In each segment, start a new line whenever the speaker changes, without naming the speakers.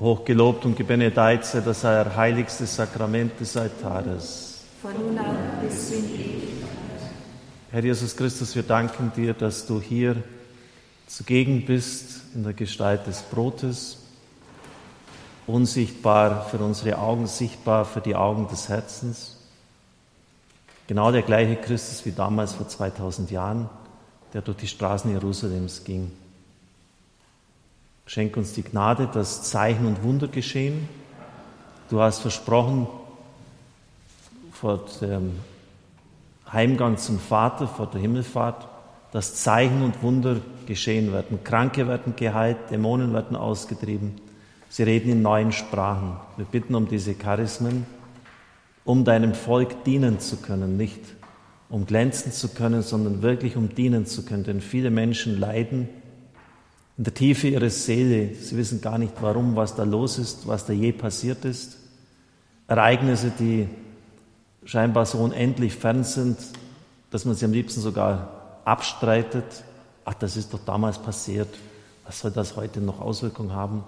Hochgelobt und gebenedeit sei das heiligste Sakrament des Altares.
Von nun an bis in Ewigkeit.
Herr Jesus Christus, wir danken dir, dass du hier zugegen bist in der Gestalt des Brotes, unsichtbar für unsere Augen, sichtbar für die Augen des Herzens. Genau der gleiche Christus wie damals vor 2000 Jahren, der durch die Straßen Jerusalems ging. Schenk uns die Gnade, dass Zeichen und Wunder geschehen. Du hast versprochen, vor dem Heimgang zum Vater, vor der Himmelfahrt, dass Zeichen und Wunder geschehen werden. Kranke werden geheilt, Dämonen werden ausgetrieben. Sie reden in neuen Sprachen. Wir bitten um diese Charismen, um deinem Volk dienen zu können, nicht um glänzen zu können, sondern wirklich um dienen zu können. Denn viele Menschen leiden in der Tiefe ihrer Seele. Sie wissen gar nicht, warum, was da los ist, was da je passiert ist. Ereignisse, die scheinbar so unendlich fern sind, dass man sie am liebsten sogar abstreitet. Ach, das ist doch damals passiert. Was soll das heute noch Auswirkungen haben?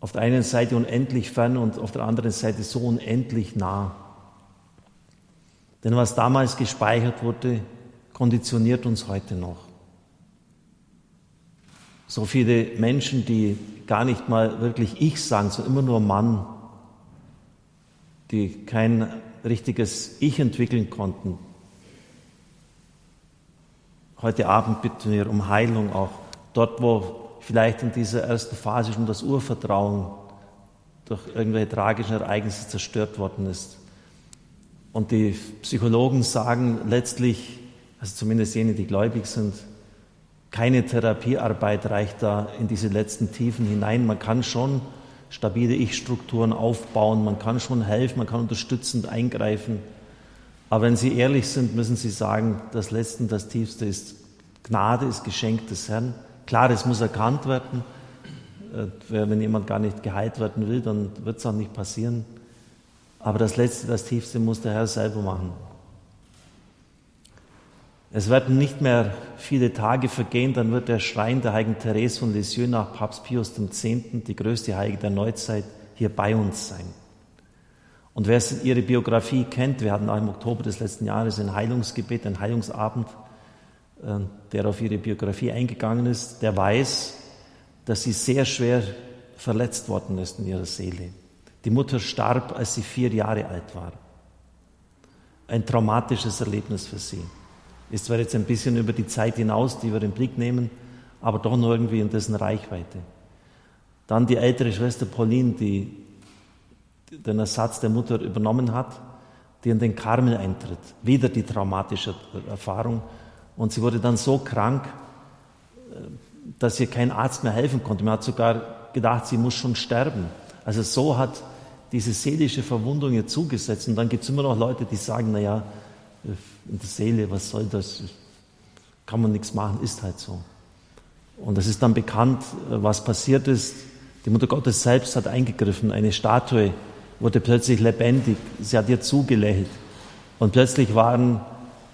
Auf der einen Seite unendlich fern und auf der anderen Seite so unendlich nah. Denn was damals gespeichert wurde, konditioniert uns heute noch. So viele Menschen, die gar nicht mal wirklich ich sagen, sondern immer nur Mann, die kein richtiges Ich entwickeln konnten. Heute Abend bitten wir um Heilung auch dort, wo vielleicht in dieser ersten Phase schon das Urvertrauen durch irgendwelche tragischen Ereignisse zerstört worden ist. Und die Psychologen sagen letztlich, also zumindest jene, die gläubig sind, keine Therapiearbeit reicht da in diese letzten Tiefen hinein. Man kann schon stabile Ich-Strukturen aufbauen, man kann schon helfen, man kann unterstützend eingreifen. Aber wenn Sie ehrlich sind, müssen Sie sagen, das Letzte, das Tiefste ist Gnade, ist Geschenk des Herrn. Klar, es muss erkannt werden. Äh, wenn jemand gar nicht geheilt werden will, dann wird es auch nicht passieren. Aber das Letzte, das Tiefste muss der Herr selber machen. Es werden nicht mehr viele Tage vergehen, dann wird der Schrein der heiligen Therese von Lisieux nach Papst Pius X., die größte Heilige der Neuzeit, hier bei uns sein. Und wer ihre Biografie kennt, wir hatten auch im Oktober des letzten Jahres ein Heilungsgebet, ein Heilungsabend, äh, der auf ihre Biografie eingegangen ist, der weiß, dass sie sehr schwer verletzt worden ist in ihrer Seele. Die Mutter starb, als sie vier Jahre alt war. Ein traumatisches Erlebnis für sie. Ist zwar jetzt ein bisschen über die Zeit hinaus, die wir im Blick nehmen, aber doch noch irgendwie in dessen Reichweite. Dann die ältere Schwester Pauline, die den Ersatz der Mutter übernommen hat, die in den Karmel eintritt. Wieder die traumatische Erfahrung. Und sie wurde dann so krank, äh, dass ihr kein Arzt mehr helfen konnte. Man hat sogar gedacht, sie muss schon sterben. Also so hat diese seelische Verwundung ihr zugesetzt. Und dann gibt es immer noch Leute, die sagen, naja, in der Seele, was soll das? Kann man nichts machen, ist halt so. Und es ist dann bekannt, was passiert ist. Die Mutter Gottes selbst hat eingegriffen. Eine Statue wurde plötzlich lebendig. Sie hat ihr zugelächelt. Und plötzlich waren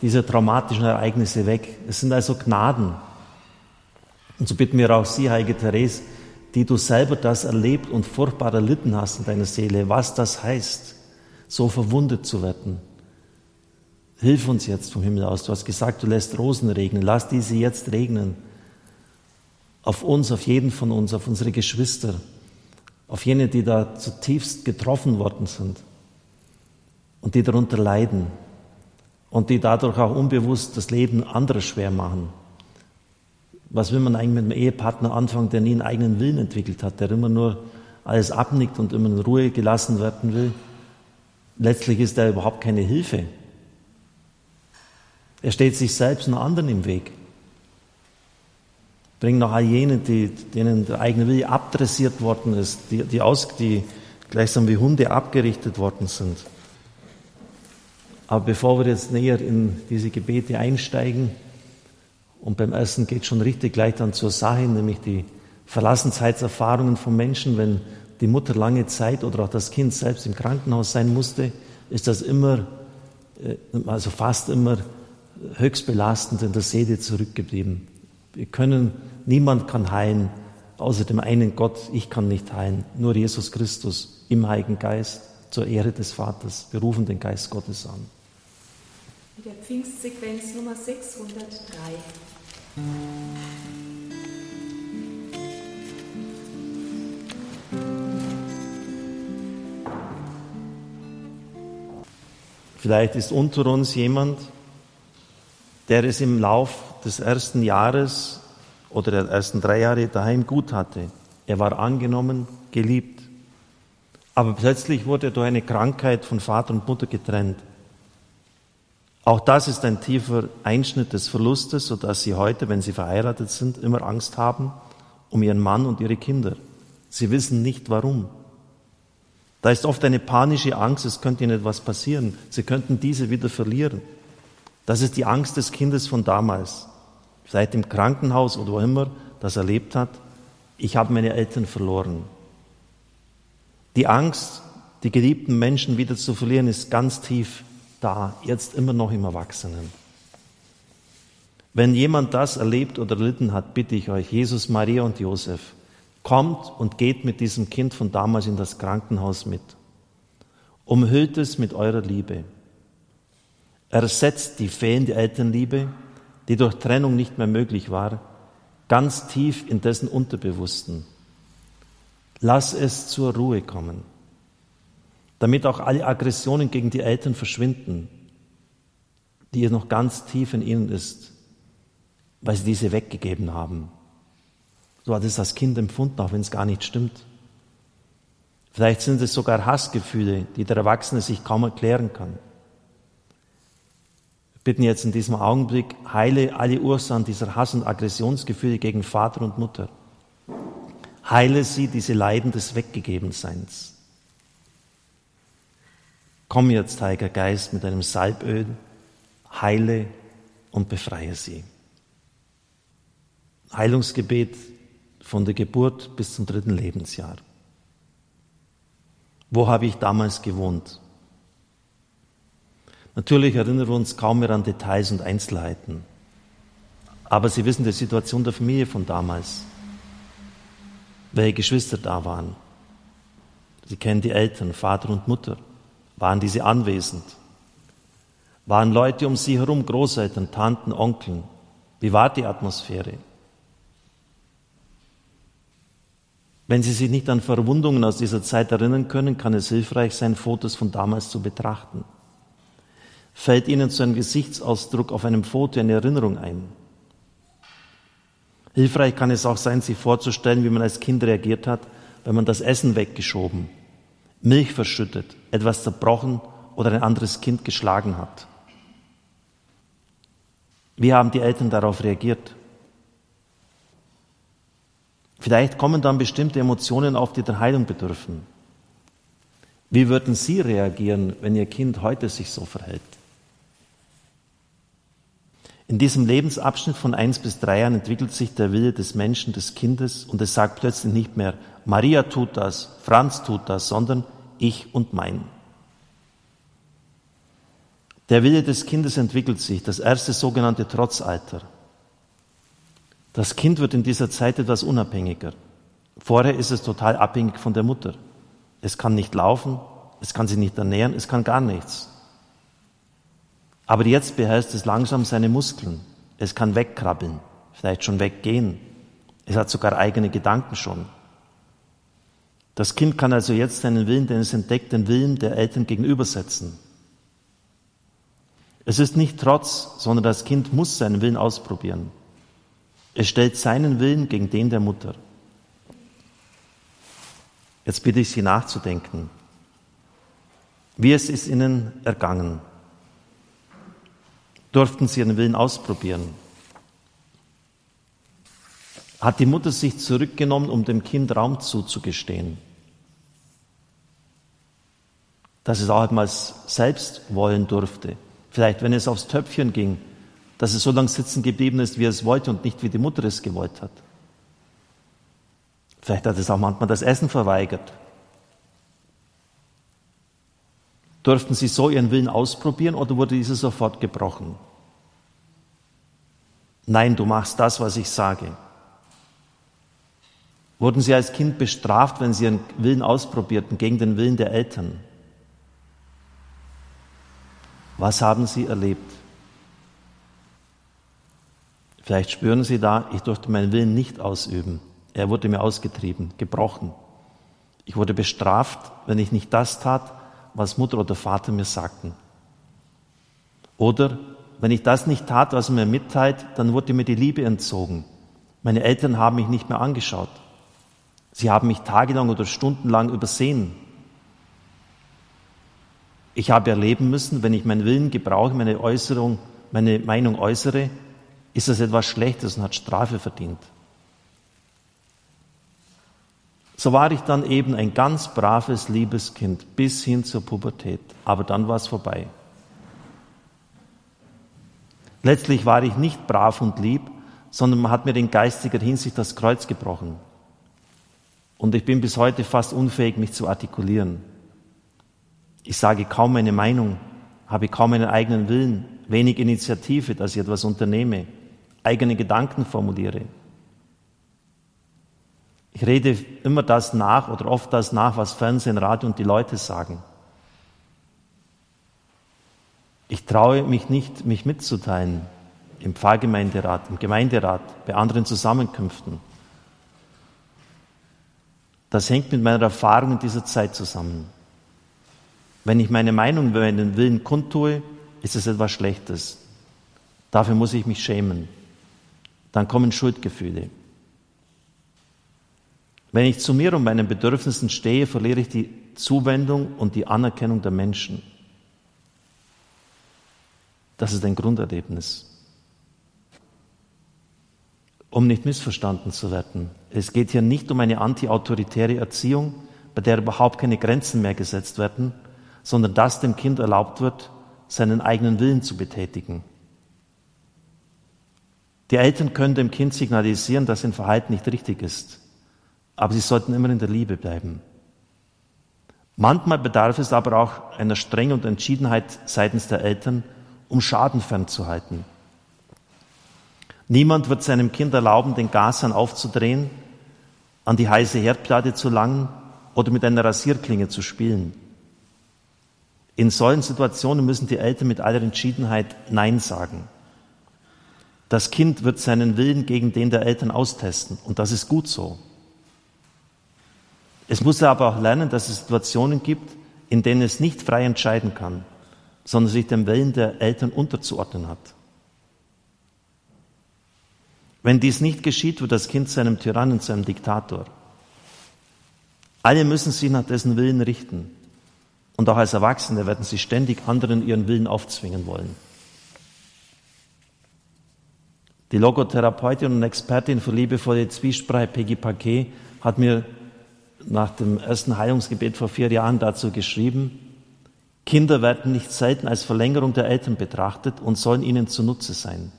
diese traumatischen Ereignisse weg. Es sind also Gnaden. Und so bitten wir auch Sie, Heilige Therese, die du selber das erlebt und furchtbar erlitten hast in deiner Seele, was das heißt, so verwundet zu werden. Hilf uns jetzt vom Himmel aus. Du hast gesagt, du lässt Rosen regnen. Lass diese jetzt regnen. Auf uns, auf jeden von uns, auf unsere Geschwister, auf jene, die da zutiefst getroffen worden sind und die darunter leiden und die dadurch auch unbewusst das Leben anderer schwer machen. Was will man eigentlich mit einem Ehepartner anfangen, der nie einen eigenen Willen entwickelt hat, der immer nur alles abnickt und immer in Ruhe gelassen werden will? Letztlich ist er überhaupt keine Hilfe. Er steht sich selbst und anderen im Weg. Bringt noch all jene, die, denen der eigene Wille abdressiert worden ist, die, die, aus, die gleichsam wie Hunde abgerichtet worden sind. Aber bevor wir jetzt näher in diese Gebete einsteigen, und beim ersten geht schon richtig gleich dann zur Sache, nämlich die Verlassenheitserfahrungen von Menschen, wenn die Mutter lange Zeit oder auch das Kind selbst im Krankenhaus sein musste, ist das immer, äh, also fast immer höchst belastend in der Seele zurückgeblieben. Wir können, niemand kann heilen, außer dem einen Gott, ich kann nicht heilen, nur Jesus Christus im Heiligen Geist zur Ehre des Vaters, berufen den Geist Gottes an.
In der Pfingstsequenz Nummer 603.
Vielleicht ist unter uns jemand, der es im Lauf des ersten Jahres oder der ersten drei Jahre daheim gut hatte. Er war angenommen, geliebt. Aber plötzlich wurde er durch eine Krankheit von Vater und Mutter getrennt. Auch das ist ein tiefer Einschnitt des Verlustes, sodass sie heute, wenn sie verheiratet sind, immer Angst haben um ihren Mann und ihre Kinder. Sie wissen nicht warum. Da ist oft eine panische Angst, es könnte ihnen etwas passieren. Sie könnten diese wieder verlieren. Das ist die Angst des Kindes von damals. Seit dem Krankenhaus oder wo immer das erlebt hat, ich habe meine Eltern verloren. Die Angst, die geliebten Menschen wieder zu verlieren, ist ganz tief da, jetzt immer noch im Erwachsenen. Wenn jemand das erlebt oder erlitten hat, bitte ich euch, Jesus, Maria und Josef, kommt und geht mit diesem Kind von damals in das Krankenhaus mit. Umhüllt es mit eurer Liebe. Ersetzt die fehlende Elternliebe, die durch Trennung nicht mehr möglich war, ganz tief in dessen Unterbewussten. Lass es zur Ruhe kommen, damit auch alle Aggressionen gegen die Eltern verschwinden, die noch ganz tief in ihnen ist, weil sie diese weggegeben haben. So hat es das Kind empfunden, auch wenn es gar nicht stimmt. Vielleicht sind es sogar Hassgefühle, die der Erwachsene sich kaum erklären kann. Bitten jetzt in diesem Augenblick, heile alle Ursachen dieser Hass- und Aggressionsgefühle gegen Vater und Mutter. Heile sie diese Leiden des Weggegebenseins. Komm jetzt, Heiliger Geist, mit einem Salböl, heile und befreie sie. Heilungsgebet von der Geburt bis zum dritten Lebensjahr. Wo habe ich damals gewohnt? Natürlich erinnern wir uns kaum mehr an Details und Einzelheiten. Aber Sie wissen die Situation der Familie von damals, welche Geschwister da waren. Sie kennen die Eltern, Vater und Mutter. Waren diese anwesend? Waren Leute um sie herum, Großeltern, Tanten, Onkeln? Wie war die Atmosphäre? Wenn Sie sich nicht an Verwundungen aus dieser Zeit erinnern können, kann es hilfreich sein, Fotos von damals zu betrachten. Fällt Ihnen zu einem Gesichtsausdruck auf einem Foto eine Erinnerung ein? Hilfreich kann es auch sein, sich vorzustellen, wie man als Kind reagiert hat, wenn man das Essen weggeschoben, Milch verschüttet, etwas zerbrochen oder ein anderes Kind geschlagen hat. Wie haben die Eltern darauf reagiert? Vielleicht kommen dann bestimmte Emotionen auf, die der Heilung bedürfen. Wie würden Sie reagieren, wenn Ihr Kind heute sich so verhält? In diesem Lebensabschnitt von eins bis drei Jahren entwickelt sich der Wille des Menschen, des Kindes, und es sagt plötzlich nicht mehr, Maria tut das, Franz tut das, sondern ich und mein. Der Wille des Kindes entwickelt sich, das erste sogenannte Trotzalter. Das Kind wird in dieser Zeit etwas unabhängiger. Vorher ist es total abhängig von der Mutter. Es kann nicht laufen, es kann sich nicht ernähren, es kann gar nichts. Aber jetzt beherrscht es langsam seine Muskeln. Es kann wegkrabbeln, vielleicht schon weggehen. Es hat sogar eigene Gedanken schon. Das Kind kann also jetzt seinen Willen, den es entdeckt, den Willen der Eltern gegenübersetzen. Es ist nicht Trotz, sondern das Kind muss seinen Willen ausprobieren. Es stellt seinen Willen gegen den der Mutter. Jetzt bitte ich Sie nachzudenken. Wie es ist Ihnen ergangen? Durften Sie Ihren Willen ausprobieren? Hat die Mutter sich zurückgenommen, um dem Kind Raum zuzugestehen? Dass es auch einmal selbst wollen durfte. Vielleicht, wenn es aufs Töpfchen ging, dass es so lange sitzen geblieben ist, wie es wollte und nicht wie die Mutter es gewollt hat. Vielleicht hat es auch manchmal das Essen verweigert. Durften sie so ihren Willen ausprobieren oder wurde dieser sofort gebrochen? Nein, du machst das, was ich sage. Wurden sie als Kind bestraft, wenn sie ihren Willen ausprobierten gegen den Willen der Eltern? Was haben sie erlebt? Vielleicht spüren Sie da, ich durfte meinen Willen nicht ausüben. Er wurde mir ausgetrieben, gebrochen. Ich wurde bestraft, wenn ich nicht das tat, was Mutter oder Vater mir sagten. Oder wenn ich das nicht tat, was mir mitteilt, dann wurde mir die Liebe entzogen. Meine Eltern haben mich nicht mehr angeschaut. Sie haben mich tagelang oder stundenlang übersehen. Ich habe erleben müssen, wenn ich meinen Willen gebrauche, meine Äußerung, meine Meinung äußere, ist das etwas Schlechtes und hat Strafe verdient. So war ich dann eben ein ganz braves, liebes Kind bis hin zur Pubertät. Aber dann war es vorbei. Letztlich war ich nicht brav und lieb, sondern man hat mir in geistiger Hinsicht das Kreuz gebrochen. Und ich bin bis heute fast unfähig, mich zu artikulieren. Ich sage kaum meine Meinung, habe kaum einen eigenen Willen, wenig Initiative, dass ich etwas unternehme eigene Gedanken formuliere. Ich rede immer das nach oder oft das nach, was Fernsehen, Radio und die Leute sagen. Ich traue mich nicht, mich mitzuteilen im Pfarrgemeinderat, im Gemeinderat, bei anderen Zusammenkünften. Das hängt mit meiner Erfahrung in dieser Zeit zusammen. Wenn ich meine Meinung meinen Willen kundtue, ist es etwas Schlechtes. Dafür muss ich mich schämen dann kommen Schuldgefühle. Wenn ich zu mir und meinen Bedürfnissen stehe, verliere ich die Zuwendung und die Anerkennung der Menschen. Das ist ein Grunderlebnis. Um nicht missverstanden zu werden, es geht hier nicht um eine antiautoritäre Erziehung, bei der überhaupt keine Grenzen mehr gesetzt werden, sondern dass dem Kind erlaubt wird, seinen eigenen Willen zu betätigen. Die Eltern können dem Kind signalisieren, dass sein Verhalten nicht richtig ist, aber sie sollten immer in der Liebe bleiben. Manchmal bedarf es aber auch einer Strenge und Entschiedenheit seitens der Eltern, um Schaden fernzuhalten. Niemand wird seinem Kind erlauben, den Gashahn aufzudrehen, an die heiße Herdplatte zu langen oder mit einer Rasierklinge zu spielen. In solchen Situationen müssen die Eltern mit aller Entschiedenheit Nein sagen. Das Kind wird seinen Willen gegen den der Eltern austesten und das ist gut so. Es muss aber auch lernen, dass es Situationen gibt, in denen es nicht frei entscheiden kann, sondern sich dem Willen der Eltern unterzuordnen hat. Wenn dies nicht geschieht, wird das Kind zu einem Tyrannen, zu einem Diktator. Alle müssen sich nach dessen Willen richten. Und auch als Erwachsene werden sie ständig anderen ihren Willen aufzwingen wollen. Die Logotherapeutin und Expertin für liebevolle Zwiesprache, Peggy Paquet, hat mir nach dem ersten Heilungsgebet vor vier Jahren dazu geschrieben, Kinder werden nicht selten als Verlängerung der Eltern betrachtet und sollen ihnen zunutze sein.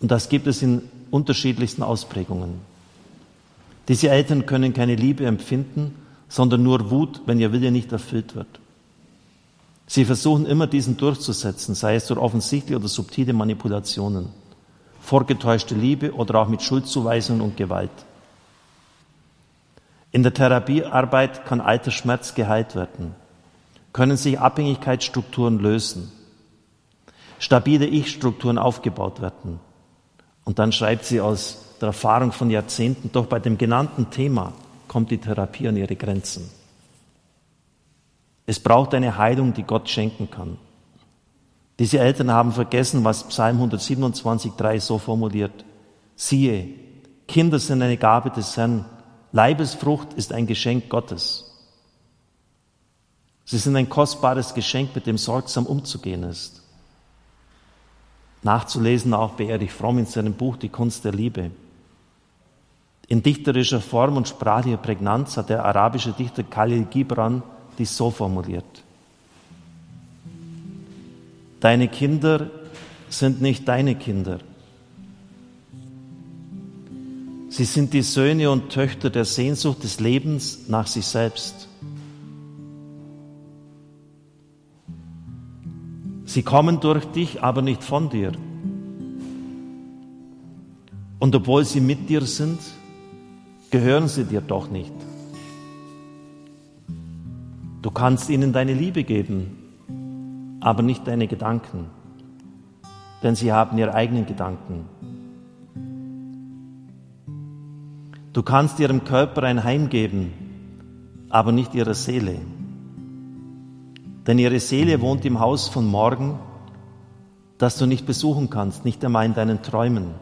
Und das gibt es in unterschiedlichsten Ausprägungen. Diese Eltern können keine Liebe empfinden, sondern nur Wut, wenn ihr Wille nicht erfüllt wird. Sie versuchen immer diesen durchzusetzen, sei es durch offensichtliche oder subtile Manipulationen vorgetäuschte Liebe oder auch mit Schuldzuweisung und Gewalt. In der Therapiearbeit kann alter Schmerz geheilt werden, können sich Abhängigkeitsstrukturen lösen, stabile Ich-Strukturen aufgebaut werden. Und dann schreibt sie aus der Erfahrung von Jahrzehnten, doch bei dem genannten Thema kommt die Therapie an ihre Grenzen. Es braucht eine Heilung, die Gott schenken kann. Diese Eltern haben vergessen, was Psalm 127,3 so formuliert. Siehe, Kinder sind eine Gabe des Herrn, Leibesfrucht ist ein Geschenk Gottes. Sie sind ein kostbares Geschenk, mit dem sorgsam umzugehen ist. Nachzulesen auch bei Erich Fromm in seinem Buch Die Kunst der Liebe. In dichterischer Form und sprachlicher Prägnanz hat der arabische Dichter Khalil Gibran dies so formuliert. Deine Kinder sind nicht deine Kinder. Sie sind die Söhne und Töchter der Sehnsucht des Lebens nach sich selbst. Sie kommen durch dich, aber nicht von dir. Und obwohl sie mit dir sind, gehören sie dir doch nicht. Du kannst ihnen deine Liebe geben, aber nicht deine Gedanken, denn sie haben ihre eigenen Gedanken. Du kannst ihrem Körper ein Heim geben, aber nicht ihrer Seele. Denn ihre Seele wohnt im Haus von morgen, das du nicht besuchen kannst, nicht einmal in deinen Träumen.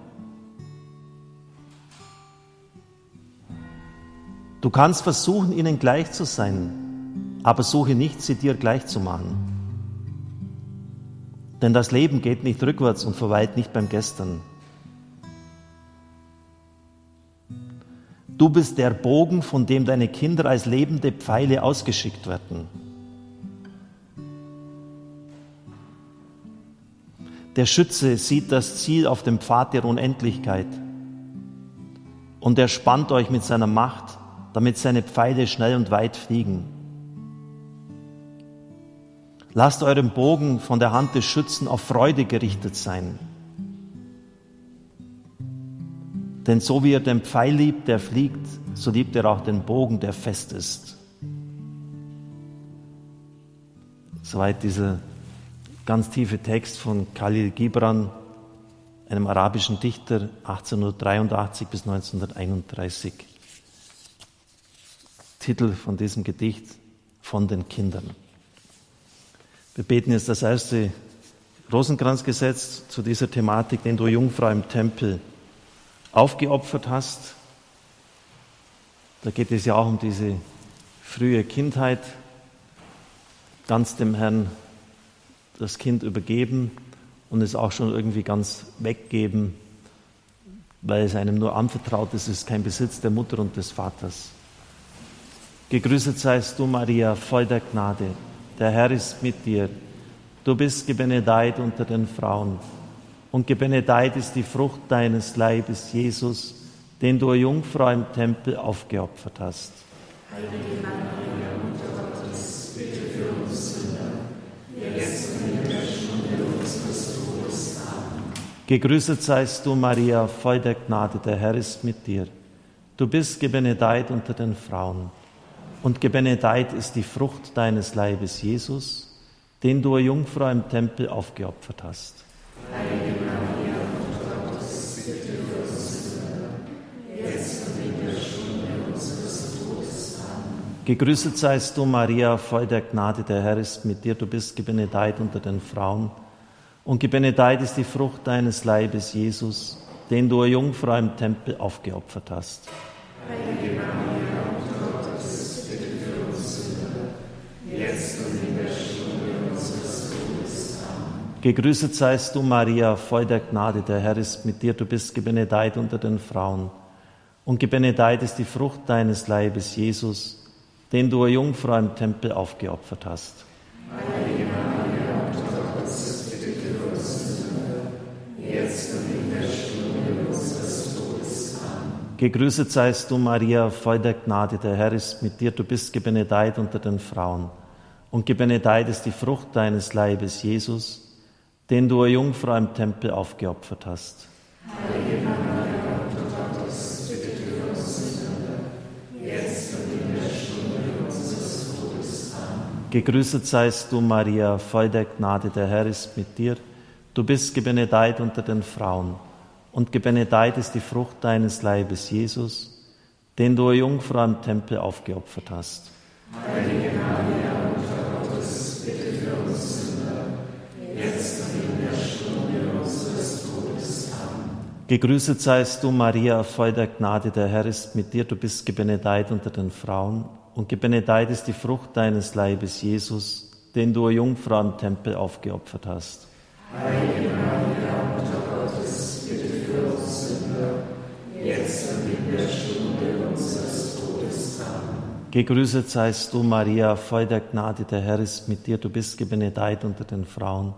Du kannst versuchen, ihnen gleich zu sein, aber suche nicht, sie dir gleich zu machen. Denn das Leben geht nicht rückwärts und verweilt nicht beim Gestern. Du bist der Bogen, von dem deine Kinder als lebende Pfeile ausgeschickt werden. Der Schütze sieht das Ziel auf dem Pfad der Unendlichkeit und er spannt euch mit seiner Macht, damit seine Pfeile schnell und weit fliegen. Lasst euren Bogen von der Hand des Schützen auf Freude gerichtet sein. Denn so wie er den Pfeil liebt, der fliegt, so liebt er auch den Bogen, der fest ist. Soweit dieser ganz tiefe Text von Khalil Gibran, einem arabischen Dichter 1883 bis 1931. Titel von diesem Gedicht von den Kindern. Wir beten jetzt das erste Rosenkranzgesetz zu dieser Thematik, den du Jungfrau im Tempel aufgeopfert hast. Da geht es ja auch um diese frühe Kindheit, ganz dem Herrn das Kind übergeben und es auch schon irgendwie ganz weggeben, weil es einem nur anvertraut ist, es ist kein Besitz der Mutter und des Vaters. Gegrüßet seist du, Maria, voll der Gnade. Der Herr ist mit dir. Du bist gebenedeit unter den Frauen. Und gebenedeit ist die Frucht deines Leibes, Jesus, den du, Jungfrau, im Tempel aufgeopfert hast. Heilige Maria, Mutter Gottes, bitte für uns Sünder, jetzt und der unseres Todes. Amen. Gegrüßet seist du, Maria, voll der Gnade, der Herr ist mit dir. Du bist gebenedeit unter den Frauen und gebenedeit ist die Frucht deines Leibes, Jesus, den du, Jungfrau, im Tempel aufgeopfert hast. Heilige Maria, Mutter Gottes, bitte für uns Sünder, jetzt und in der Stunde unseres Todes. Amen. Gegrüßet seist du, Maria, voll der Gnade, der Herr ist mit dir, du bist gebenedeit unter den Frauen, und gebenedeit ist die Frucht deines Leibes, Jesus, den du, Jungfrau, im Tempel aufgeopfert hast. Heilige Maria, Gegrüßet seist du, Maria, voll der Gnade, der Herr ist mit dir, du bist gebenedeit unter den Frauen. Und gebenedeit ist die Frucht deines Leibes, Jesus, den du, Jungfrau, im Tempel aufgeopfert hast. Heilige Maria, Mutter Gottes, bitte für uns jetzt und in der Stunde unseres Todes. Amen. Gegrüßet seist du, Maria, voll der Gnade, der Herr ist mit dir, du bist gebenedeit unter den Frauen. Und gebenedeit ist die Frucht deines Leibes, Jesus, den du, Jungfrau, im Tempel aufgeopfert hast. Heilige Maria, Mutter Gottes, bitte für uns Sünder, jetzt und in der Stunde unseres Todes. Amen. Gegrüßet seist du, Maria, voll der Gnade, der Herr ist mit dir. Du bist gebenedeit unter den Frauen, und gebenedeit ist die Frucht deines Leibes, Jesus, den du, Jungfrau, im Tempel aufgeopfert hast. Heilige Maria, Gegrüßet seist du, Maria, voll der Gnade, der Herr ist mit dir, du bist gebenedeit unter den Frauen, und gebenedeit ist die Frucht deines Leibes, Jesus, den du, Jungfrau, im Tempel aufgeopfert hast. Heilige Maria, Mutter Gottes, bitte für uns Sünder, jetzt und in der Stunde unseres Todes. Amen. Gegrüßet seist du, Maria, voll der Gnade, der Herr ist mit dir, du bist gebenedeit unter den Frauen,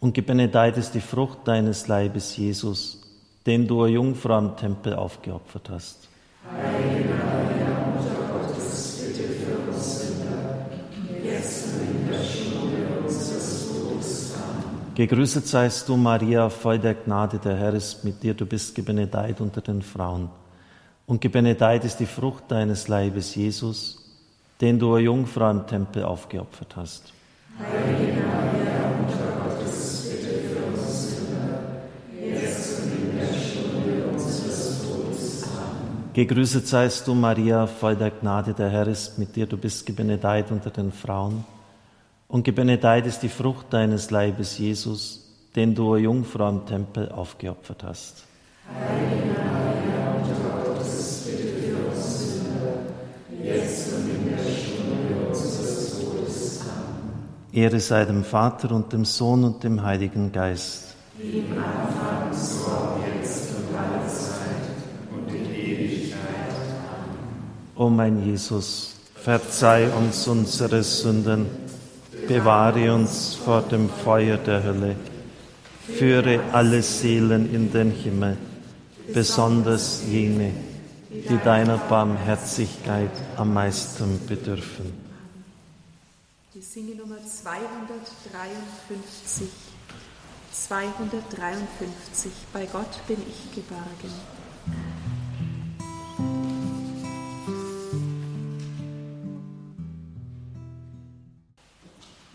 und gebenedeit ist die Frucht deines Leibes, Jesus, den du, Jungfrau, im Tempel aufgeopfert hast. Heilige Maria, Mutter Gottes, bitte für uns Sünder, jetzt in der Stunde unseres Todes. Amen. Gegrüßet seist du, Maria, voll der Gnade, der Herr ist mit dir, du bist gebenedeit unter den Frauen. und gebenedeit ist die Frucht deines Leibes, Jesus, den du, Jungfrau, im Tempel aufgeopfert hast. Heilige Maria, Gegrüßet seist du, Maria, voll der Gnade, der Herr ist mit dir, du bist gebenedeit unter den Frauen. Und gebenedeit ist die Frucht deines Leibes, Jesus, den du, Jungfrau, im Tempel aufgeopfert hast. Heilige Maria, Mutter Gottes, bitte für uns Sünder, jetzt und in der Stunde unseres Todes. Amen. Ehre sei dem Vater und dem Sohn und dem Heiligen Geist. Wie im Anfang, so auch jetzt und alle Zeit und in Ewigkeit. Amen. O mein Jesus, verzeih uns unsere Sünden, bewahre uns vor dem Feuer der Hölle, führe alle Seelen in den Himmel besonders jene, die deiner Barmherzigkeit am meisten bedürfen.
Die Singenummer 253. 253. Bei Gott bin ich geborgen.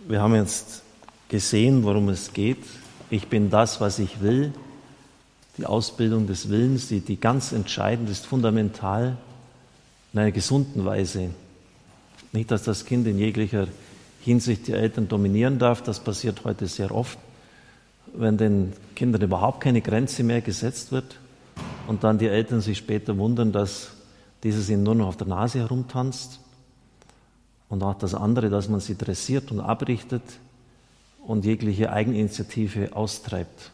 Wir haben jetzt gesehen, worum es geht. Ich bin das, was ich will die Ausbildung des Willens, die, die ganz entscheidend ist, fundamental in einer gesunden Weise. Nicht, dass das Kind in jeglicher Hinsicht die Eltern dominieren darf, das passiert heute sehr oft, wenn den Kindern überhaupt keine Grenze mehr gesetzt wird und dann die Eltern sich später wundern, dass dieses ihnen nur noch auf der Nase herumtanzt und auch das andere, dass man sie dressiert und abrichtet und jegliche Eigeninitiative austreibt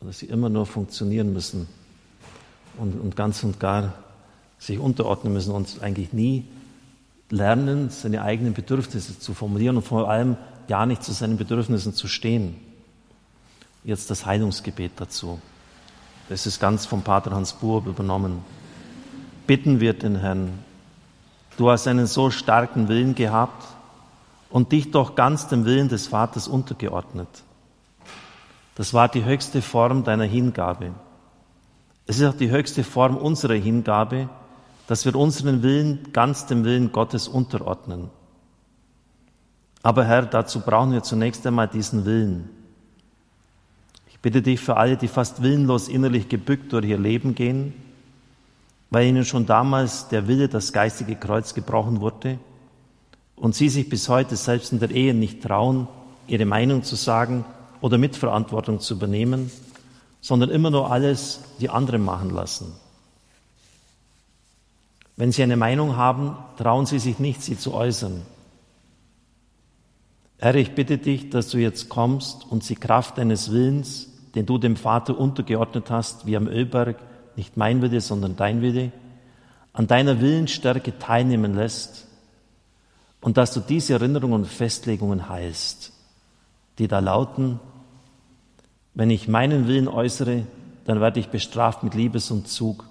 dass sie immer nur funktionieren müssen und, und ganz und gar sich unterordnen müssen und eigentlich nie lernen, seine eigenen Bedürfnisse zu formulieren und vor allem ja nicht zu seinen Bedürfnissen zu stehen. Jetzt das Heilungsgebet dazu. Das ist ganz vom Pater Hans Burb übernommen. Bitten wir den Herrn, du hast einen so starken Willen gehabt und dich doch ganz dem Willen des Vaters untergeordnet. Das war die höchste Form deiner Hingabe. Es ist auch die höchste Form unserer Hingabe, dass wir unseren Willen ganz dem Willen Gottes unterordnen. Aber Herr, dazu brauchen wir zunächst einmal diesen Willen. Ich bitte dich für alle, die fast willenlos innerlich gebückt durch ihr Leben gehen, weil ihnen schon damals der Wille, das geistige Kreuz gebrochen wurde und sie sich bis heute selbst in der Ehe nicht trauen, ihre Meinung zu sagen oder Mitverantwortung zu übernehmen, sondern immer nur alles die anderen machen lassen. Wenn Sie eine Meinung haben, trauen Sie sich nicht, sie zu äußern. Herr, ich bitte dich, dass du jetzt kommst und sie Kraft deines Willens, den du dem Vater untergeordnet hast, wie am Ölberg, nicht mein Wille, sondern dein Wille, an deiner Willensstärke teilnehmen lässt und dass du diese Erinnerungen und Festlegungen heilst, die da lauten, wenn ich meinen Willen äußere, dann werde ich bestraft mit Liebesentzug,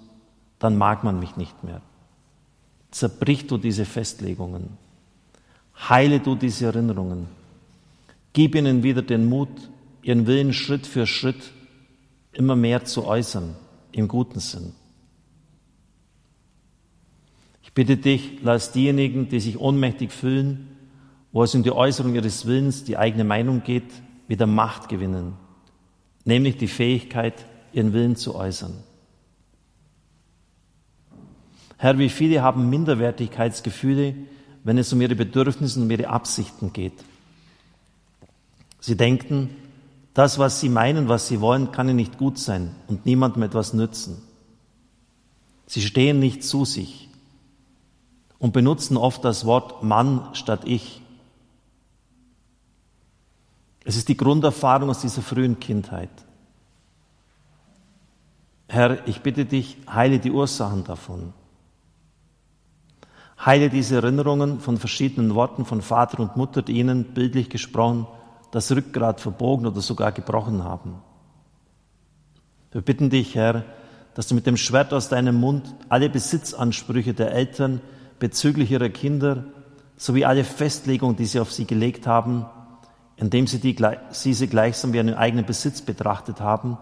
dann mag man mich nicht mehr. Zerbrich du diese Festlegungen, heile du diese Erinnerungen, gib ihnen wieder den Mut, ihren Willen Schritt für Schritt immer mehr zu äußern, im guten Sinn. Ich bitte dich, lass diejenigen, die sich ohnmächtig fühlen, wo es um die Äußerung ihres Willens, die eigene Meinung geht, wieder Macht gewinnen nämlich die Fähigkeit, ihren Willen zu äußern. Herr, wie viele haben Minderwertigkeitsgefühle, wenn es um ihre Bedürfnisse und um ihre Absichten geht. Sie denken, das, was sie meinen, was sie wollen, kann ihnen nicht gut sein und niemandem etwas nützen. Sie stehen nicht zu sich und benutzen oft das Wort Mann statt ich. Es ist die Grunderfahrung aus dieser frühen Kindheit. Herr, ich bitte dich, heile die Ursachen davon. Heile diese Erinnerungen von verschiedenen Worten von Vater und Mutter, die ihnen, bildlich gesprochen, das Rückgrat verbogen oder sogar gebrochen haben. Wir bitten dich, Herr, dass du mit dem Schwert aus deinem Mund alle Besitzansprüche der Eltern bezüglich ihrer Kinder sowie alle Festlegungen, die sie auf sie gelegt haben, indem sie die, diese gleichsam wie einen eigenen Besitz betrachtet haben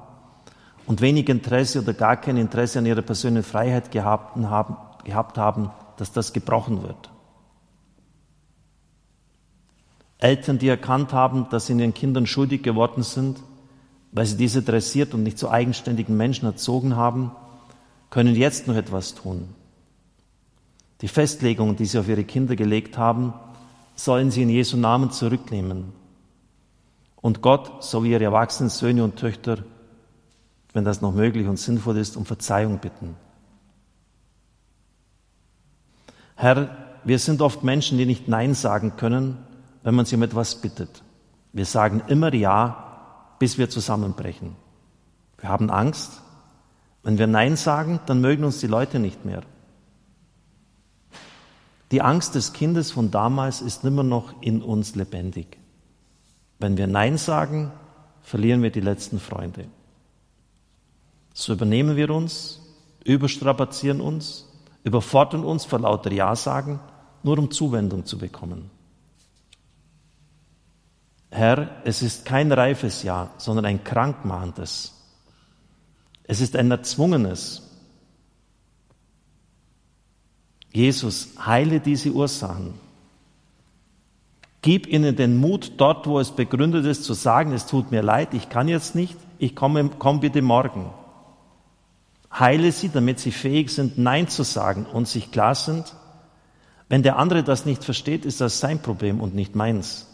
und wenig Interesse oder gar kein Interesse an ihrer persönlichen Freiheit gehabt haben, gehabt haben, dass das gebrochen wird. Eltern, die erkannt haben, dass sie ihren Kindern schuldig geworden sind, weil sie diese dressiert und nicht zu eigenständigen Menschen erzogen haben, können jetzt noch etwas tun. Die Festlegungen, die sie auf ihre Kinder gelegt haben, sollen sie in Jesu Namen zurücknehmen. Und Gott sowie ihre erwachsenen Söhne und Töchter, wenn das noch möglich und sinnvoll ist, um Verzeihung bitten. Herr, wir sind oft Menschen, die nicht Nein sagen können, wenn man sie um etwas bittet. Wir sagen immer Ja, bis wir zusammenbrechen. Wir haben Angst. Wenn wir Nein sagen, dann mögen uns die Leute nicht mehr. Die Angst des Kindes von damals ist immer noch in uns lebendig. Wenn wir Nein sagen, verlieren wir die letzten Freunde. So übernehmen wir uns, überstrapazieren uns, überfordern uns vor lauter Ja sagen, nur um Zuwendung zu bekommen. Herr, es ist kein reifes Ja, sondern ein krankmachendes. Es ist ein erzwungenes, Jesus, heile diese Ursachen. Gib ihnen den Mut, dort, wo es begründet ist, zu sagen, es tut mir leid, ich kann jetzt nicht, ich komme, komm bitte morgen. Heile sie, damit sie fähig sind, Nein zu sagen und sich klar sind, wenn der andere das nicht versteht, ist das sein Problem und nicht meins.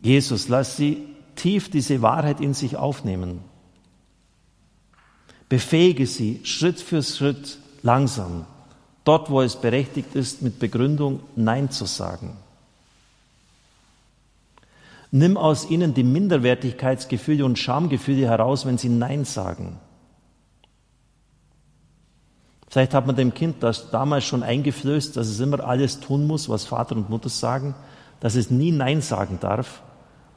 Jesus, lass sie tief diese Wahrheit in sich aufnehmen. Befähige sie Schritt für Schritt langsam, dort wo es berechtigt ist, mit Begründung Nein zu sagen. Nimm aus ihnen die Minderwertigkeitsgefühle und Schamgefühle heraus, wenn sie Nein sagen. Vielleicht hat man dem Kind das damals schon eingeflößt, dass es immer alles tun muss, was Vater und Mutter sagen, dass es nie Nein sagen darf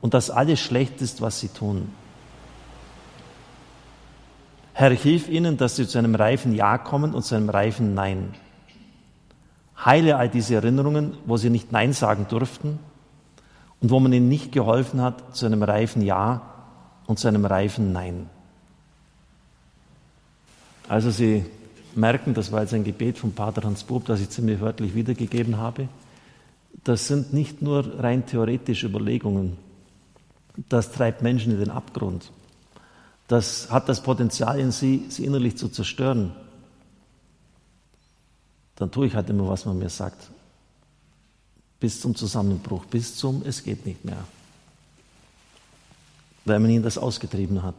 und dass alles schlecht ist, was sie tun. Herr, hilf ihnen, dass sie zu einem reifen Ja kommen und zu einem reifen Nein. Heile all diese Erinnerungen, wo sie nicht Nein sagen durften und wo man ihnen nicht geholfen hat zu einem reifen Ja und zu einem reifen Nein. Also Sie merken, das war jetzt ein Gebet von Pater Hans Bub, das ich ziemlich wörtlich wiedergegeben habe. Das sind nicht nur rein theoretische Überlegungen. Das treibt Menschen in den Abgrund das hat das Potenzial in sie, sie innerlich zu zerstören, dann tue ich halt immer, was man mir sagt. Bis zum Zusammenbruch, bis zum Es geht nicht mehr. Weil man ihnen das ausgetrieben hat,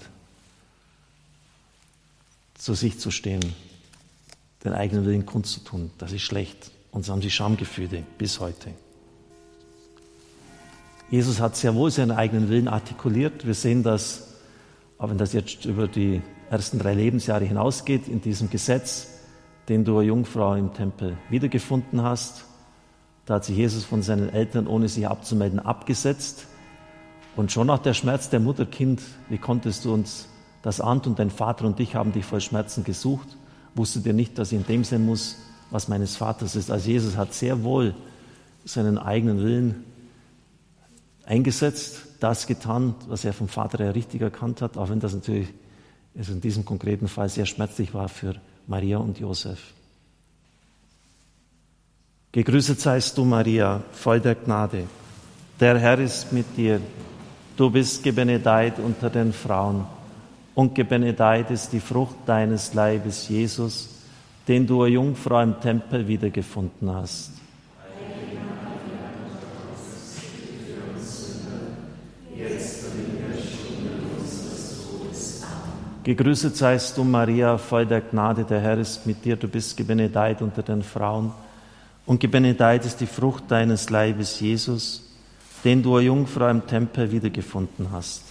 zu sich zu stehen, den eigenen Willen kundzutun. Das ist schlecht. Und so haben sie Schamgefühle bis heute. Jesus hat sehr wohl seinen eigenen Willen artikuliert. Wir sehen das auch wenn das jetzt über die ersten drei Lebensjahre hinausgeht, in diesem Gesetz, den du, Jungfrau, im Tempel wiedergefunden hast, da hat sich Jesus von seinen Eltern, ohne sich abzumelden, abgesetzt. Und schon auch der Schmerz der Mutter, Kind, wie konntest du uns das ahnt und dein Vater und ich haben dich voll Schmerzen gesucht, wusstet ihr nicht, dass ich in dem sein muss, was meines Vaters ist. Also Jesus hat sehr wohl seinen eigenen Willen eingesetzt, das getan, was er vom Vater her richtig erkannt hat, auch wenn das natürlich also in diesem konkreten Fall sehr schmerzlich war für Maria und Josef. Gegrüßet seist du, Maria, voll der Gnade. Der Herr ist mit dir. Du bist gebenedeit unter den Frauen und gebenedeit ist die Frucht deines Leibes, Jesus, den du, Jungfrau, im Tempel wiedergefunden hast. Gegrüßet seist du, Maria, voll der Gnade, der Herr ist mit dir, du bist gebenedeit unter den Frauen. Und gebenedeit ist die Frucht deines Leibes, Jesus, den du, Jungfrau, im Tempel wiedergefunden hast.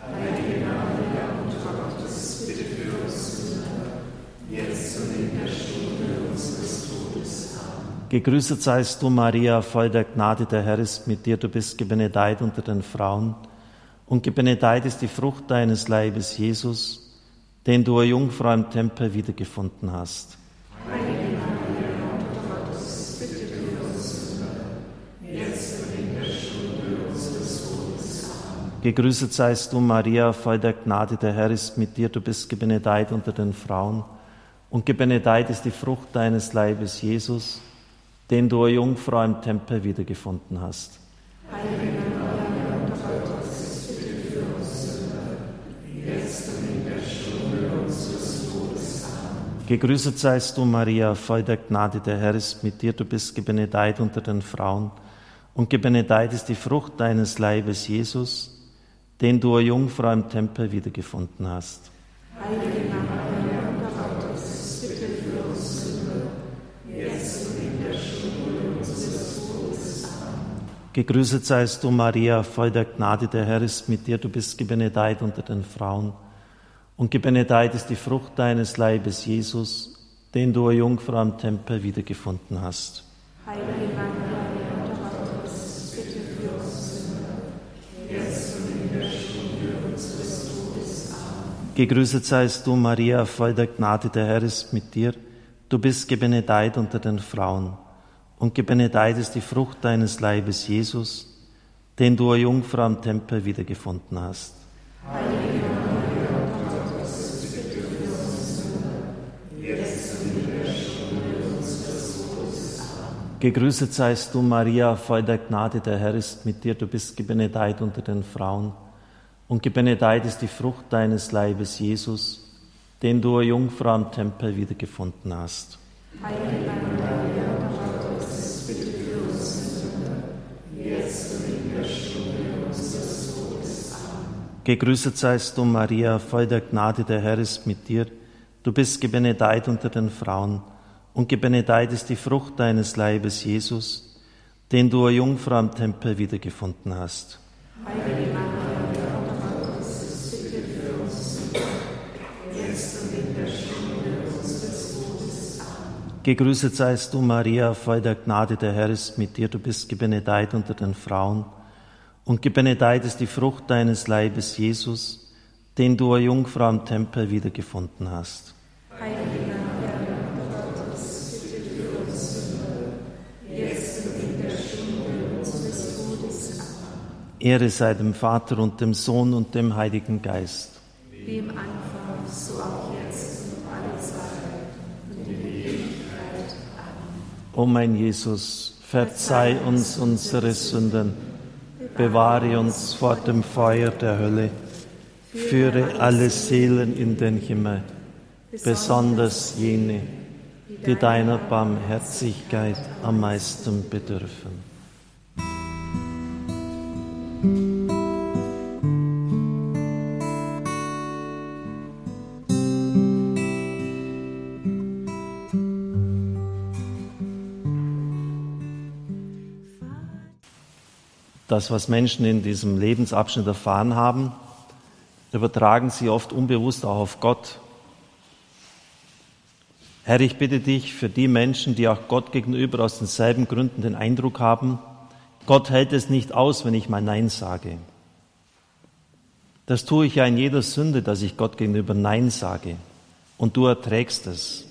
Heilige Maria, Mutter Gottes, bitte für uns jetzt und in der Stunde unseres Todes. Amen. Gegrüßet seist du, Maria, voll der Gnade, der Herr ist mit dir, du bist gebenedeit unter den Frauen. Und gebenedeit ist die Frucht deines Leibes, Jesus, den du, Jungfrau, im Tempel wiedergefunden hast. Gegrüßet seist du, Maria, voll der Gnade, der Herr ist mit dir, du bist gebenedeit unter den Frauen. Und gebenedeit ist die Frucht deines Leibes, Jesus, den du, o Jungfrau, im Tempel wiedergefunden hast. Heilige Maria, Mutter Gottes, bitte für uns Sünder, jetzt und in der Stunde unseres Todes. Amen. Gegrüßet seist du, Maria, voll der Gnade, der Herr ist mit dir, du bist gebenedeit unter den Frauen. Und gebenedeit ist die Frucht deines Leibes, Jesus, den du, o Jungfrau, im Tempel wiedergefunden hast. Heilige Maria, Mutter Gottes, bitte für uns Sünder, jetzt und in der Stunde unseres Todes. Amen. Gegrüßet seist du, Maria, voll der Gnade, der Herr ist mit dir, du bist gebenedeit unter den Frauen. Und gebenedeit ist die Frucht deines Leibes, Jesus, den du, o Jungfrau, im Tempel wiedergefunden hast. Heilige Maria, Gegrüßet seist du, Maria, voll der Gnade, der Herr ist mit dir. Du bist gebenedeit unter den Frauen. Und gebenedeit ist die Frucht deines Leibes, Jesus, den du, o Jungfrau, am Tempel wiedergefunden hast. Heilige Maria, Gottes, bitte für uns jetzt und in der Stunde unseres Todes. Gegrüßet seist du, Maria, voll der Gnade, der Herr ist mit dir. Du bist gebenedeit unter den Frauen und gebenedeit ist die Frucht deines Leibes, Jesus, den du, Jungfrau, am Tempel wiedergefunden hast. Heilige Maria, Gottes, bitte für uns jetzt und in der Stunde unseres Todes. Amen. Gegrüßet seist du, Maria, voll der Gnade, der Herr ist mit dir. Du bist gebenedeit unter den Frauen, und gebenedeit ist die Frucht deines Leibes, Jesus, den du, o Jungfrau, am Tempel wiedergefunden hast. Heilige Maria, Gegrüßet seist du, Maria, voll der Gnade, der Herr ist mit dir. Du bist gebenedeit unter den Frauen. Und gebenedeit ist die Frucht deines Leibes, Jesus, den du, o Jungfrau, am Tempel wiedergefunden hast. Heilige Maria, Gottes, bitte für uns Sünder, jetzt und in der Stunde unseres Todes. Amen. Ehre sei dem Vater und dem Sohn und dem Heiligen Geist. Wie im Anfang, so auch jetzt O mein Jesus, verzeih uns unsere Sünden, bewahre uns vor dem Feuer der Hölle, führe alle Seelen in den Himmel, besonders jene, die deiner Barmherzigkeit am meisten bedürfen. Das, was Menschen in diesem Lebensabschnitt erfahren haben, übertragen sie oft unbewusst auch auf Gott. Herr, ich bitte dich für die Menschen, die auch Gott gegenüber aus denselben Gründen den Eindruck haben, Gott hält es nicht aus, wenn ich mal Nein sage. Das tue ich ja in jeder Sünde, dass ich Gott gegenüber Nein sage. Und du erträgst es.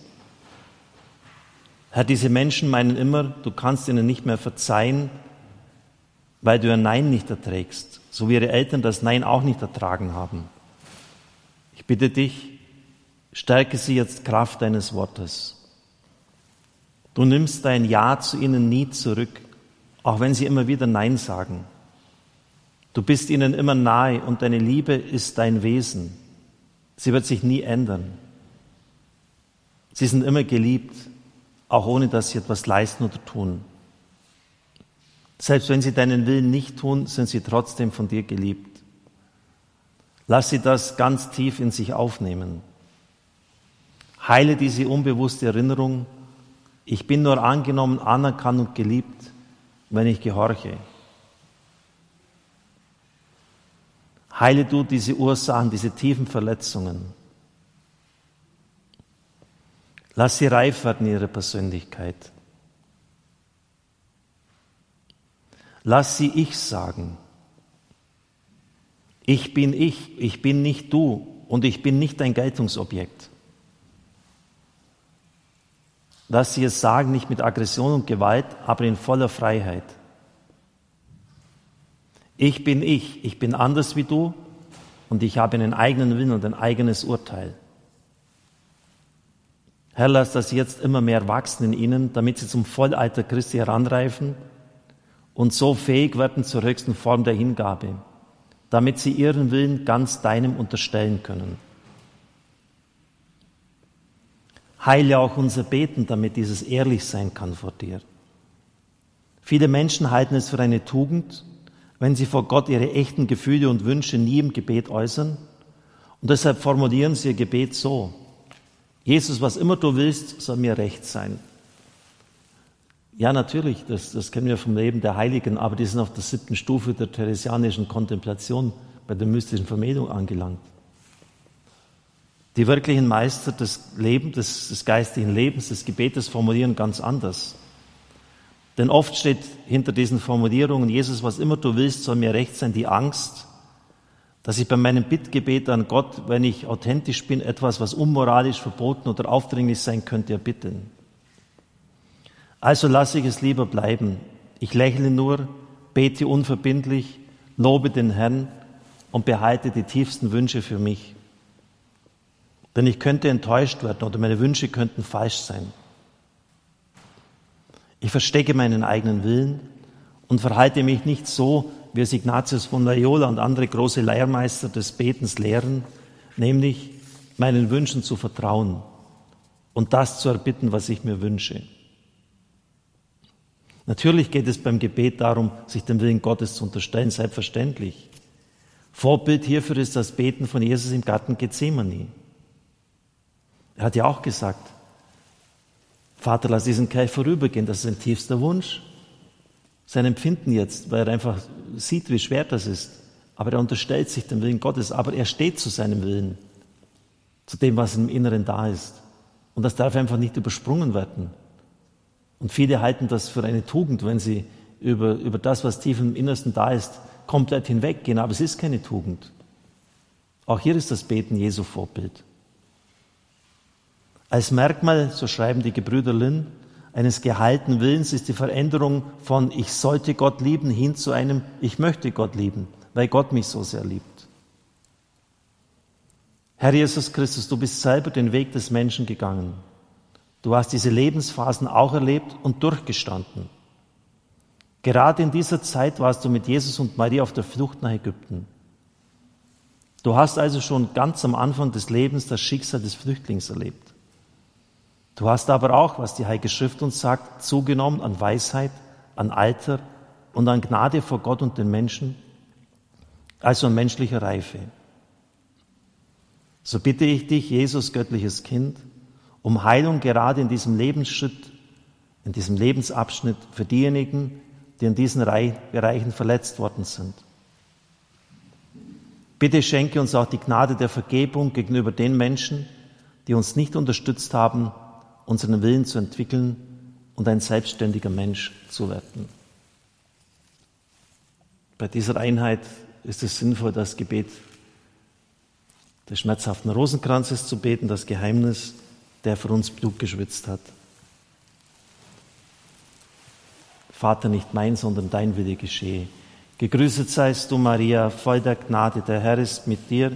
Herr, diese Menschen meinen immer, du kannst ihnen nicht mehr verzeihen, weil du ein Nein nicht erträgst, so wie ihre Eltern das Nein auch nicht ertragen haben. Ich bitte dich, stärke sie jetzt Kraft deines Wortes. Du nimmst dein Ja zu ihnen nie zurück, auch wenn sie immer wieder Nein sagen. Du bist ihnen immer nahe und deine Liebe ist dein Wesen. Sie wird sich nie ändern. Sie sind immer geliebt, auch ohne dass sie etwas leisten oder tun. Selbst wenn sie deinen Willen nicht tun, sind sie trotzdem von dir geliebt. Lass sie das ganz tief in sich aufnehmen. Heile diese unbewusste Erinnerung, ich bin nur angenommen, anerkannt und geliebt, wenn ich gehorche. Heile du diese Ursachen, diese tiefen Verletzungen. Lass sie reif werden in ihrer Persönlichkeit. Lass sie ich sagen. Ich bin ich, ich bin nicht du und ich bin nicht ein Geltungsobjekt. Lass sie es sagen, nicht mit Aggression und Gewalt, aber in voller Freiheit. Ich bin ich, ich bin anders wie du und ich habe einen eigenen Willen und ein eigenes Urteil. Herr, lass das jetzt immer mehr wachsen in ihnen, damit sie zum Vollalter Christi heranreifen und so fähig werden zur höchsten Form der Hingabe, damit sie ihren Willen ganz deinem unterstellen können. Heile auch unser Beten, damit dieses ehrlich sein kann vor dir. Viele Menschen halten es für eine Tugend, wenn sie vor Gott ihre echten Gefühle und Wünsche nie im Gebet äußern. Und deshalb formulieren sie ihr Gebet so. Jesus, was immer du willst, soll mir recht sein. Ja, natürlich, das, das kennen wir vom Leben der Heiligen, aber die sind auf der siebten Stufe der theresianischen Kontemplation bei der mystischen Vermählung angelangt. Die wirklichen Meister des Lebens, des, des geistigen Lebens, des Gebetes formulieren ganz anders. Denn oft steht hinter diesen Formulierungen, Jesus, was immer du willst, soll mir recht sein, die Angst, dass ich bei meinem Bittgebet an Gott, wenn ich authentisch bin, etwas, was unmoralisch verboten oder aufdringlich sein könnte, erbitten. Also lasse ich es lieber bleiben. Ich lächle nur, bete unverbindlich, lobe den Herrn und behalte die tiefsten Wünsche für mich. Denn ich könnte enttäuscht werden oder meine Wünsche könnten falsch sein. Ich verstecke meinen eigenen Willen und verhalte mich nicht so, wie es Ignatius von Loyola und andere große Lehrmeister des Betens lehren, nämlich meinen Wünschen zu vertrauen und das zu erbitten, was ich mir wünsche. Natürlich geht es beim Gebet darum, sich dem Willen Gottes zu unterstellen, selbstverständlich. Vorbild hierfür ist das Beten von Jesus im Garten Gethsemane. Er hat ja auch gesagt, Vater, lass diesen Kelch vorübergehen. Das ist sein tiefster Wunsch. Sein Empfinden jetzt, weil er einfach sieht, wie schwer das ist. Aber er unterstellt sich dem Willen Gottes. Aber er steht zu seinem Willen. Zu dem, was im Inneren da ist. Und das darf einfach nicht übersprungen werden. Und viele halten das für eine Tugend, wenn sie über, über das, was tief im Innersten da ist, komplett hinweggehen. Aber es ist keine Tugend. Auch hier ist das Beten Jesu Vorbild. Als Merkmal, so schreiben die Gebrüder Lynn, eines gehaltenen Willens ist die Veränderung von ich sollte Gott lieben hin zu einem ich möchte Gott lieben, weil Gott mich so sehr liebt. Herr Jesus Christus, du bist selber den Weg des Menschen gegangen. Du hast diese Lebensphasen auch erlebt und durchgestanden. Gerade in dieser Zeit warst du mit Jesus und Maria auf der Flucht nach Ägypten. Du hast also schon ganz am Anfang des Lebens das Schicksal des Flüchtlings erlebt. Du hast aber auch, was die Heilige Schrift uns sagt, zugenommen an Weisheit, an Alter und an Gnade vor Gott und den Menschen, also an menschlicher Reife. So bitte ich dich, Jesus, göttliches Kind, um Heilung gerade in diesem Lebensschritt, in diesem Lebensabschnitt für diejenigen, die in diesen Bereichen verletzt worden sind. Bitte schenke uns auch die Gnade der Vergebung gegenüber den Menschen, die uns nicht unterstützt haben unseren Willen zu entwickeln und ein selbstständiger Mensch zu werden. Bei dieser Einheit ist es sinnvoll, das Gebet des schmerzhaften Rosenkranzes zu beten, das Geheimnis, der für uns Blut geschwitzt hat. Vater, nicht mein, sondern dein Wille geschehe. Gegrüßet seist du, Maria, voll der Gnade, der Herr ist mit dir.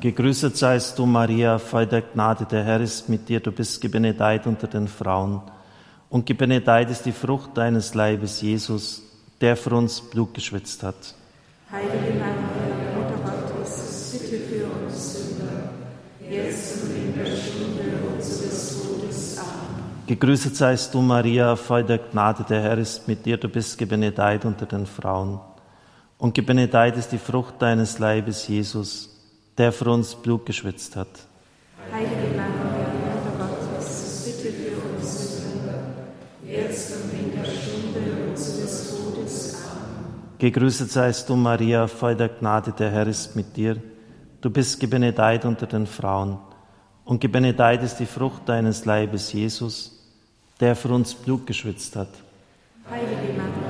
Gegrüßet seist du, Maria, voll der Gnade, der Herr ist mit dir, du bist gebenedeit unter den Frauen. Und gebenedeit ist die Frucht deines Leibes, Jesus, der für uns Blut geschwitzt hat.
Heilige Maria, Mutter Gottes, bitte für uns Sünder, jetzt und in der Stunde unseres Todes. Amen.
Gegrüßet seist du, Maria, voll der Gnade, der Herr ist mit dir, du bist gebenedeit unter den Frauen. Und gebenedeit ist die Frucht deines Leibes, Jesus, der für uns Blut geschwitzt hat.
Heilige Maria, Mutter Gottes, bitte für uns Sünder, jetzt und in der Stunde unseres Todes. Amen.
Gegrüßet seist du, Maria, voll der Gnade, der Herr ist mit dir. Du bist gebenedeit unter den Frauen, und gebenedeit ist die Frucht deines Leibes, Jesus, der für uns Blut geschwitzt hat.
Heilige Maria,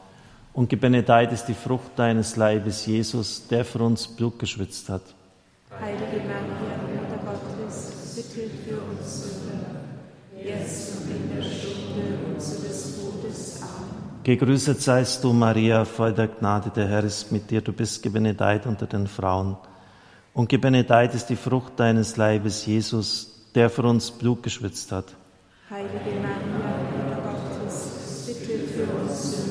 Und gebenedeit ist die Frucht deines Leibes, Jesus, der für uns Blut geschwitzt hat.
Heilige Maria, Mutter Gottes, bitte für uns Sünder, jetzt und in der Stunde unseres Todes. Amen.
Gegrüßet seist du, Maria, voll der Gnade, der Herr ist mit dir. Du bist gebenedeit unter den Frauen. Und gebenedeit ist die Frucht deines Leibes, Jesus, der für uns Blut geschwitzt hat.
Heilige Maria, Mutter Gottes, bitte für uns Sünder,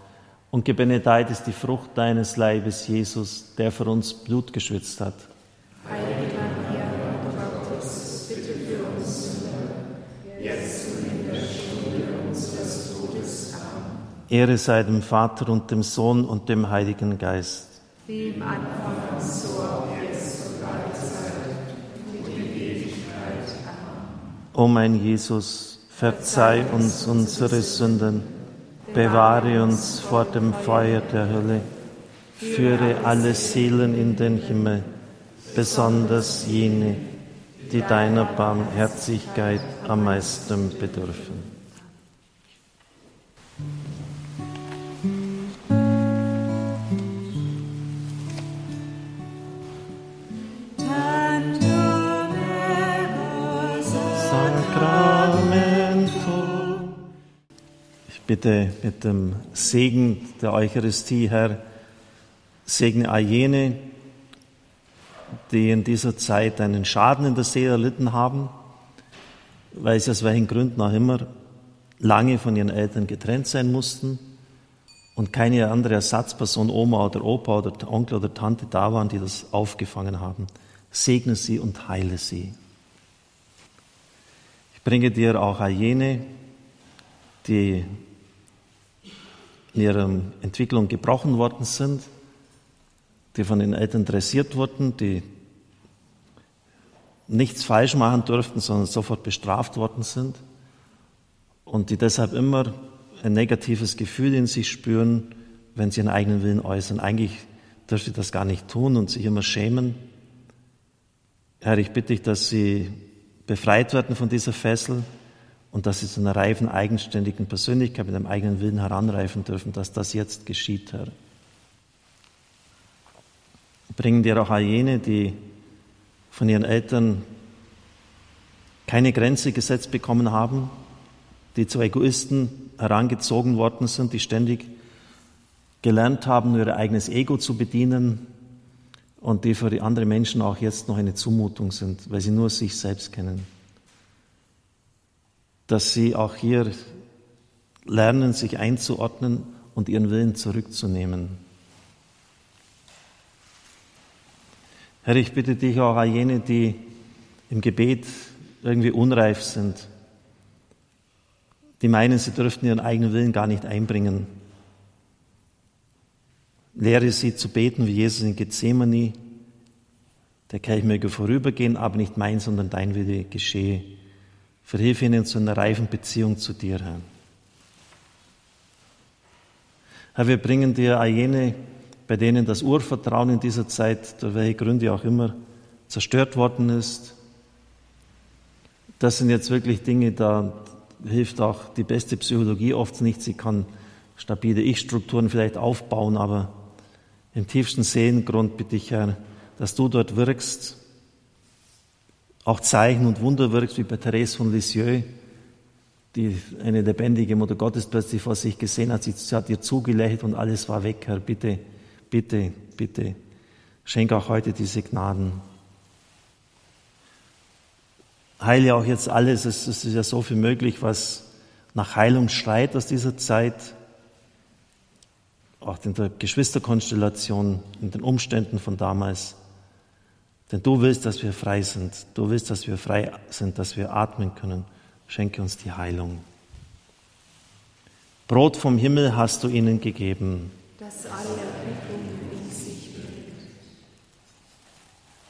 Und gebenedeit ist die Frucht deines Leibes, Jesus, der für uns Blut geschwitzt hat.
Heilige Maria, Mutter Gottes, bitte für uns Sünder, jetzt und in der Stunde unseres Todes. Amen.
Ehre sei dem Vater und dem Sohn und dem Heiligen Geist.
Wie im Anfang, so auch jetzt und alle Zeit und in Ewigkeit. Amen.
O mein Jesus, verzeih uns unsere Sünden, bewahre uns vor dem Feuer der Hölle, führe alle Seelen in den Himmel, besonders jene, die deiner Barmherzigkeit am meisten bedürfen. Sacramento. Bitte mit dem Segen der Eucharistie, Herr, segne all jene, die in dieser Zeit einen Schaden in der Seele erlitten haben, weil sie aus welchen Gründen auch immer lange von ihren Eltern getrennt sein mussten und keine andere Ersatzperson, Oma oder Opa oder Onkel oder Tante da waren, die das aufgefangen haben. Segne sie und heile sie. Ich bringe dir auch all jene, die in ihrer Entwicklung gebrochen worden sind, die von den Eltern dressiert wurden, die nichts falsch machen durften, sondern sofort bestraft worden sind und die deshalb immer ein negatives Gefühl in sich spüren, wenn sie ihren eigenen Willen äußern. Eigentlich dürfte sie das gar nicht tun und sich immer schämen. Herr, ich bitte dich, dass sie befreit werden von dieser Fessel und dass sie zu einer reifen, eigenständigen Persönlichkeit mit einem eigenen Willen heranreifen dürfen, dass das jetzt geschieht, Herr. Bringen dir auch all jene, die von ihren Eltern keine Grenze gesetzt bekommen haben, die zu Egoisten herangezogen worden sind, die ständig gelernt haben, nur ihr eigenes Ego zu bedienen und die für die anderen Menschen auch jetzt noch eine Zumutung sind, weil sie nur sich selbst kennen. Dass sie auch hier lernen, sich einzuordnen und ihren Willen zurückzunehmen. Herr, ich bitte dich auch all jene, die im Gebet irgendwie unreif sind, die meinen, sie dürften ihren eigenen Willen gar nicht einbringen. Lehre sie zu beten wie Jesus in Gethsemane. Der Kelch möge vorübergehen, aber nicht mein, sondern dein Wille geschehe. Verhilfe ihnen zu einer reifen Beziehung zu dir, Herr. Herr, wir bringen dir all jene, bei denen das Urvertrauen in dieser Zeit, durch welche Gründe auch immer, zerstört worden ist. Das sind jetzt wirklich Dinge, da hilft auch die beste Psychologie oft nicht. Sie kann stabile Ich-Strukturen vielleicht aufbauen, aber im tiefsten Seelengrund bitte ich, Herr, dass du dort wirkst, auch Zeichen und Wunder wirkst, wie bei Therese von Lisieux, die eine lebendige Mutter Gottes plötzlich vor sich gesehen hat. Sie hat ihr zugelächelt und alles war weg, Herr. Bitte, bitte, bitte, schenke auch heute diese Gnaden. Heile auch jetzt alles. Es ist ja so viel möglich, was nach Heilung schreit aus dieser Zeit. Auch in der Geschwisterkonstellation, in den Umständen von damals. Denn du willst, dass wir frei sind. Du willst, dass wir frei sind, dass wir atmen können. Schenke uns die Heilung. Brot vom Himmel hast du ihnen gegeben.
Das alle in sich.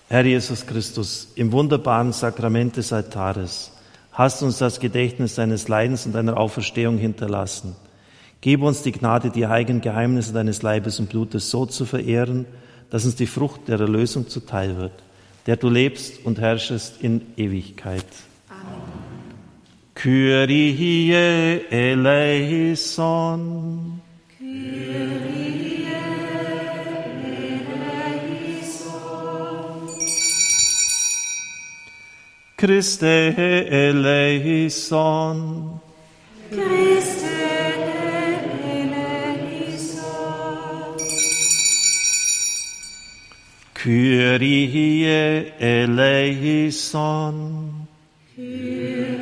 Herr Jesus Christus, im wunderbaren Sakrament des Altares hast du uns das Gedächtnis deines Leidens und deiner Auferstehung hinterlassen. Gib uns die Gnade, die heiligen Geheimnisse deines Leibes und Blutes so zu verehren, dass uns die Frucht der Erlösung zuteil wird der du lebst und herrschest in Ewigkeit. Amen. Kyrie eleison. Kyrie eleison. Christe eleison.
Christe
Kyrie eleison. Kyrie